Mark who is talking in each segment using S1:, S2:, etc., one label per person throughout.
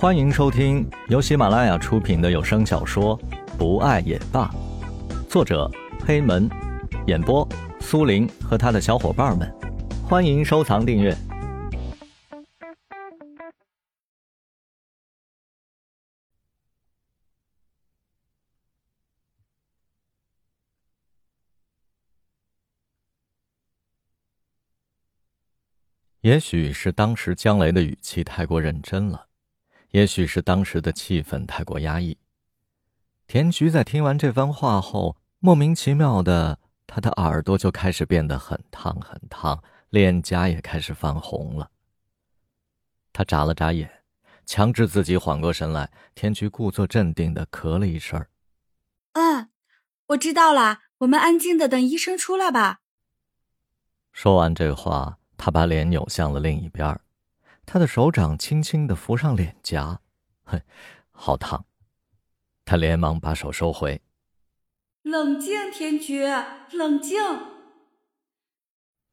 S1: 欢迎收听由喜马拉雅出品的有声小说《不爱也罢》，作者黑门，演播苏林和他的小伙伴们。欢迎收藏订阅。也许是当时江雷的语气太过认真了，也许是当时的气氛太过压抑。田菊在听完这番话后，莫名其妙的，他的耳朵就开始变得很烫很烫，脸颊也开始泛红了。他眨了眨眼，强制自己缓过神来。田菊故作镇定的咳了一声：“
S2: 嗯，我知道了，我们安静的等医生出来吧。”
S1: 说完这话。他把脸扭向了另一边，他的手掌轻轻的扶上脸颊，哼，好烫。他连忙把手收回。
S2: 冷静，田菊，冷静。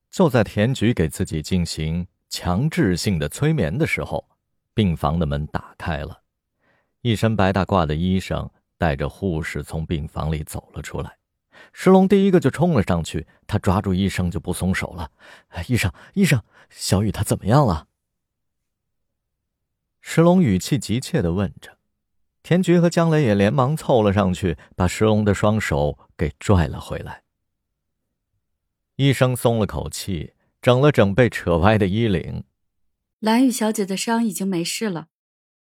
S1: 就在田菊给自己进行强制性的催眠的时候，病房的门打开了，一身白大褂的医生带着护士从病房里走了出来。石龙第一个就冲了上去，他抓住医生就不松手了。医生，医生，小雨他怎么样了？石龙语气急切的问着。田菊和江雷也连忙凑了上去，把石龙的双手给拽了回来。医生松了口气，整了整被扯歪的衣领。
S2: 蓝雨小姐的伤已经没事了，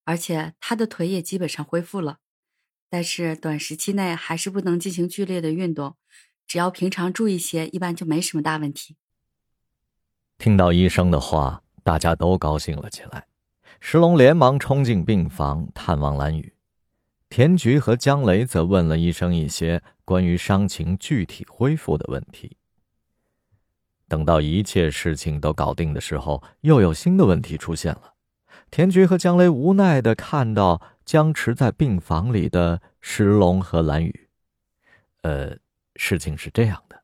S2: 而且她的腿也基本上恢复了。但是短时期内还是不能进行剧烈的运动，只要平常注意些，一般就没什么大问题。
S1: 听到医生的话，大家都高兴了起来。石龙连忙冲进病房探望蓝雨，田菊和江雷则问了医生一些关于伤情具体恢复的问题。等到一切事情都搞定的时候，又有新的问题出现了。田菊和江雷无奈的看到。僵持在病房里的石龙和蓝雨，呃，事情是这样的，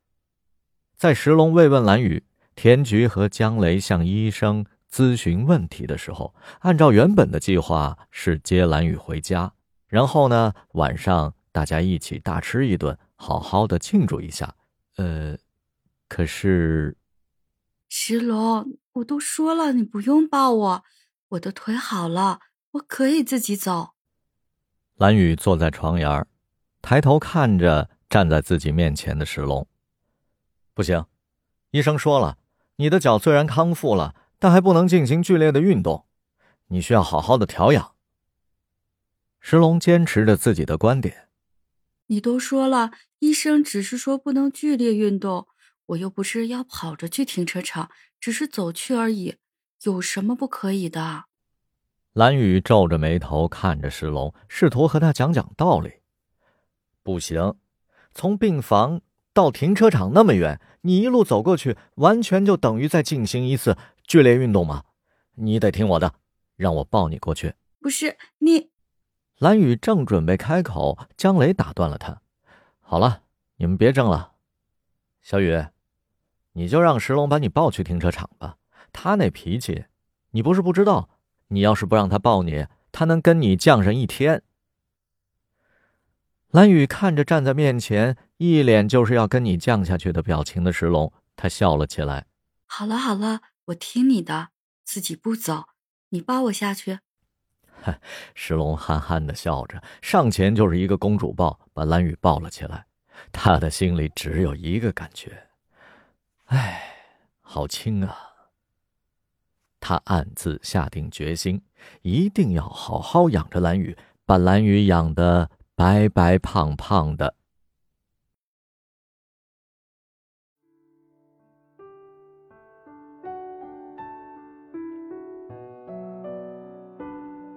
S1: 在石龙慰问蓝雨，田菊和江雷向医生咨询问题的时候，按照原本的计划是接蓝雨回家，然后呢，晚上大家一起大吃一顿，好好的庆祝一下。呃，可是，
S2: 石龙，我都说了，你不用抱我，我的腿好了，我可以自己走。
S1: 蓝雨坐在床沿抬头看着站在自己面前的石龙。不行，医生说了，你的脚虽然康复了，但还不能进行剧烈的运动，你需要好好的调养。石龙坚持着自己的观点。
S2: 你都说了，医生只是说不能剧烈运动，我又不是要跑着去停车场，只是走去而已，有什么不可以的？
S1: 蓝雨皱着眉头看着石龙，试图和他讲讲道理。不行，从病房到停车场那么远，你一路走过去，完全就等于在进行一次剧烈运动吗？你得听我的，让我抱你过去。
S2: 不是你，
S1: 蓝雨正准备开口，江雷打断了他。好了，你们别争了。小雨，你就让石龙把你抱去停车场吧。他那脾气，你不是不知道。你要是不让他抱你，他能跟你犟上一天。蓝雨看着站在面前，一脸就是要跟你犟下去的表情的石龙，他笑了起来。
S2: 好了好了，我听你的，自己不走，你抱我下去。
S1: 石龙憨憨的笑着，上前就是一个公主抱，把蓝雨抱了起来。他的心里只有一个感觉：哎，好轻啊。他暗自下定决心，一定要好好养着蓝雨，把蓝雨养得白白胖胖的。